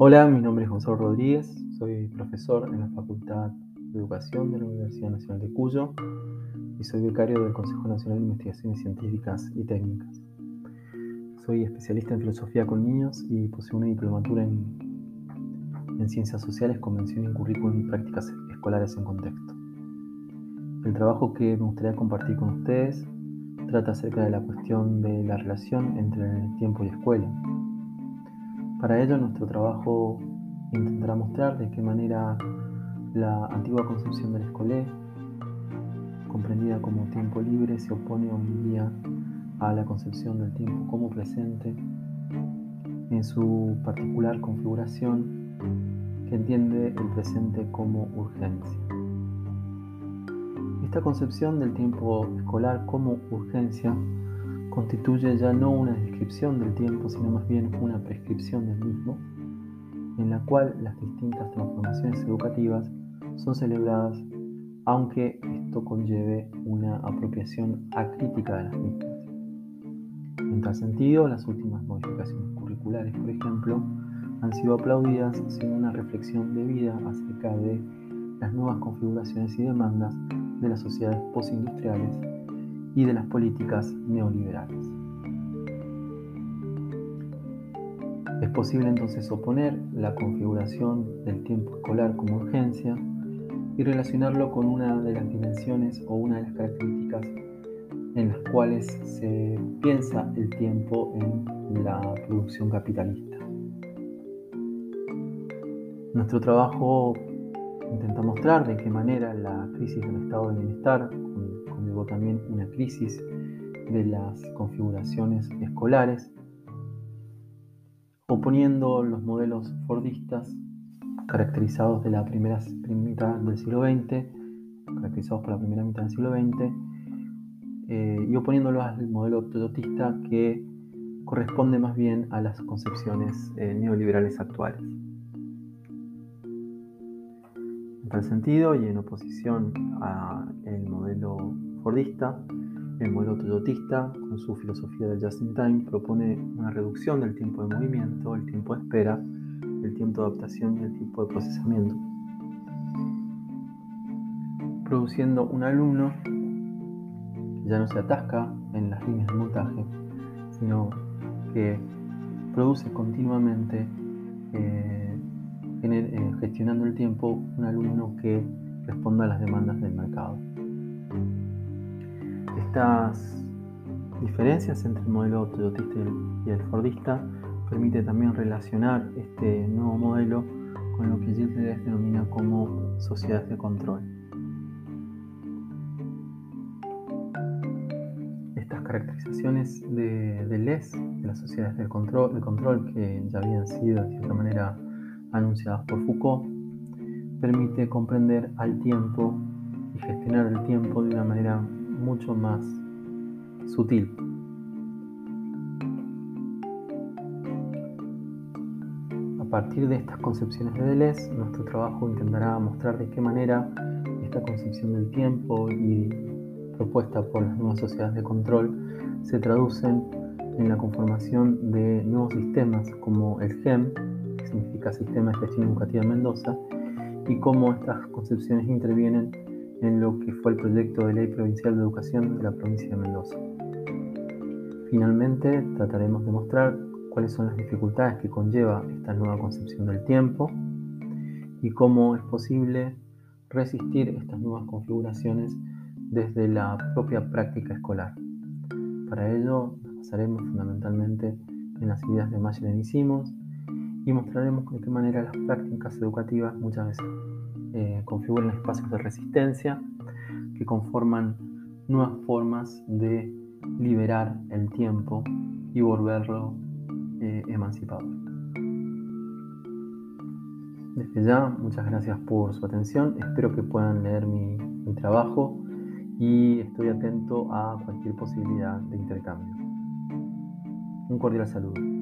Hola, mi nombre es Gonzalo Rodríguez, soy profesor en la Facultad de Educación de la Universidad Nacional de Cuyo y soy becario del Consejo Nacional de Investigaciones Científicas y Técnicas. Soy especialista en filosofía con niños y poseo una diplomatura en, en Ciencias Sociales, Convención en Currículum y Prácticas Escolares en Contexto. El trabajo que me gustaría compartir con ustedes trata acerca de la cuestión de la relación entre tiempo y escuela para ello, nuestro trabajo intentará mostrar de qué manera la antigua concepción del escolé, comprendida como tiempo libre, se opone hoy día a la concepción del tiempo como presente en su particular configuración que entiende el presente como urgencia. Esta concepción del tiempo escolar como urgencia constituye ya no una descripción del tiempo, sino más bien una prescripción del mismo, en la cual las distintas transformaciones educativas son celebradas, aunque esto conlleve una apropiación acrítica de las mismas. En tal sentido, las últimas modificaciones curriculares, por ejemplo, han sido aplaudidas sin una reflexión debida acerca de las nuevas configuraciones y demandas de las sociedades postindustriales y de las políticas neoliberales. Es posible entonces oponer la configuración del tiempo escolar como urgencia y relacionarlo con una de las dimensiones o una de las características en las cuales se piensa el tiempo en la producción capitalista. Nuestro trabajo intenta mostrar de qué manera la crisis del estado de bienestar también una crisis de las configuraciones escolares, oponiendo los modelos fordistas caracterizados de la primera mitad del siglo XX, caracterizados por la primera mitad del siglo XX, eh, y oponiéndolo al modelo toyotista que corresponde más bien a las concepciones eh, neoliberales actuales. En tal sentido, y en oposición al modelo Fordista, el modelo toyotista, con su filosofía del just in time, propone una reducción del tiempo de movimiento, el tiempo de espera, el tiempo de adaptación y el tiempo de procesamiento, produciendo un alumno que ya no se atasca en las líneas de montaje, sino que produce continuamente, eh, gestionando el tiempo, un alumno que responda a las demandas del mercado. Estas diferencias entre el modelo toyotista y el fordista permite también relacionar este nuevo modelo con lo que Gilles denomina como sociedades de control. Estas caracterizaciones de, LES, de las sociedades de control, de control que ya habían sido de cierta manera anunciadas por Foucault, permite comprender al tiempo y gestionar el tiempo de una manera mucho más sutil. A partir de estas concepciones de Deleuze, nuestro trabajo intentará mostrar de qué manera esta concepción del tiempo y propuesta por las nuevas sociedades de control se traducen en la conformación de nuevos sistemas como el GEM, significa Sistema de Gestión Educativa Mendoza, y cómo estas concepciones intervienen en lo que fue el proyecto de ley provincial de educación de la provincia de Mendoza. Finalmente, trataremos de mostrar cuáles son las dificultades que conlleva esta nueva concepción del tiempo y cómo es posible resistir estas nuevas configuraciones desde la propia práctica escolar. Para ello, nos basaremos fundamentalmente en las ideas de Mayer y Simons y mostraremos de qué manera las prácticas educativas muchas veces eh, configuran espacios de resistencia que conforman nuevas formas de liberar el tiempo y volverlo eh, emancipador. Desde ya, muchas gracias por su atención. Espero que puedan leer mi, mi trabajo y estoy atento a cualquier posibilidad de intercambio. Un cordial saludo.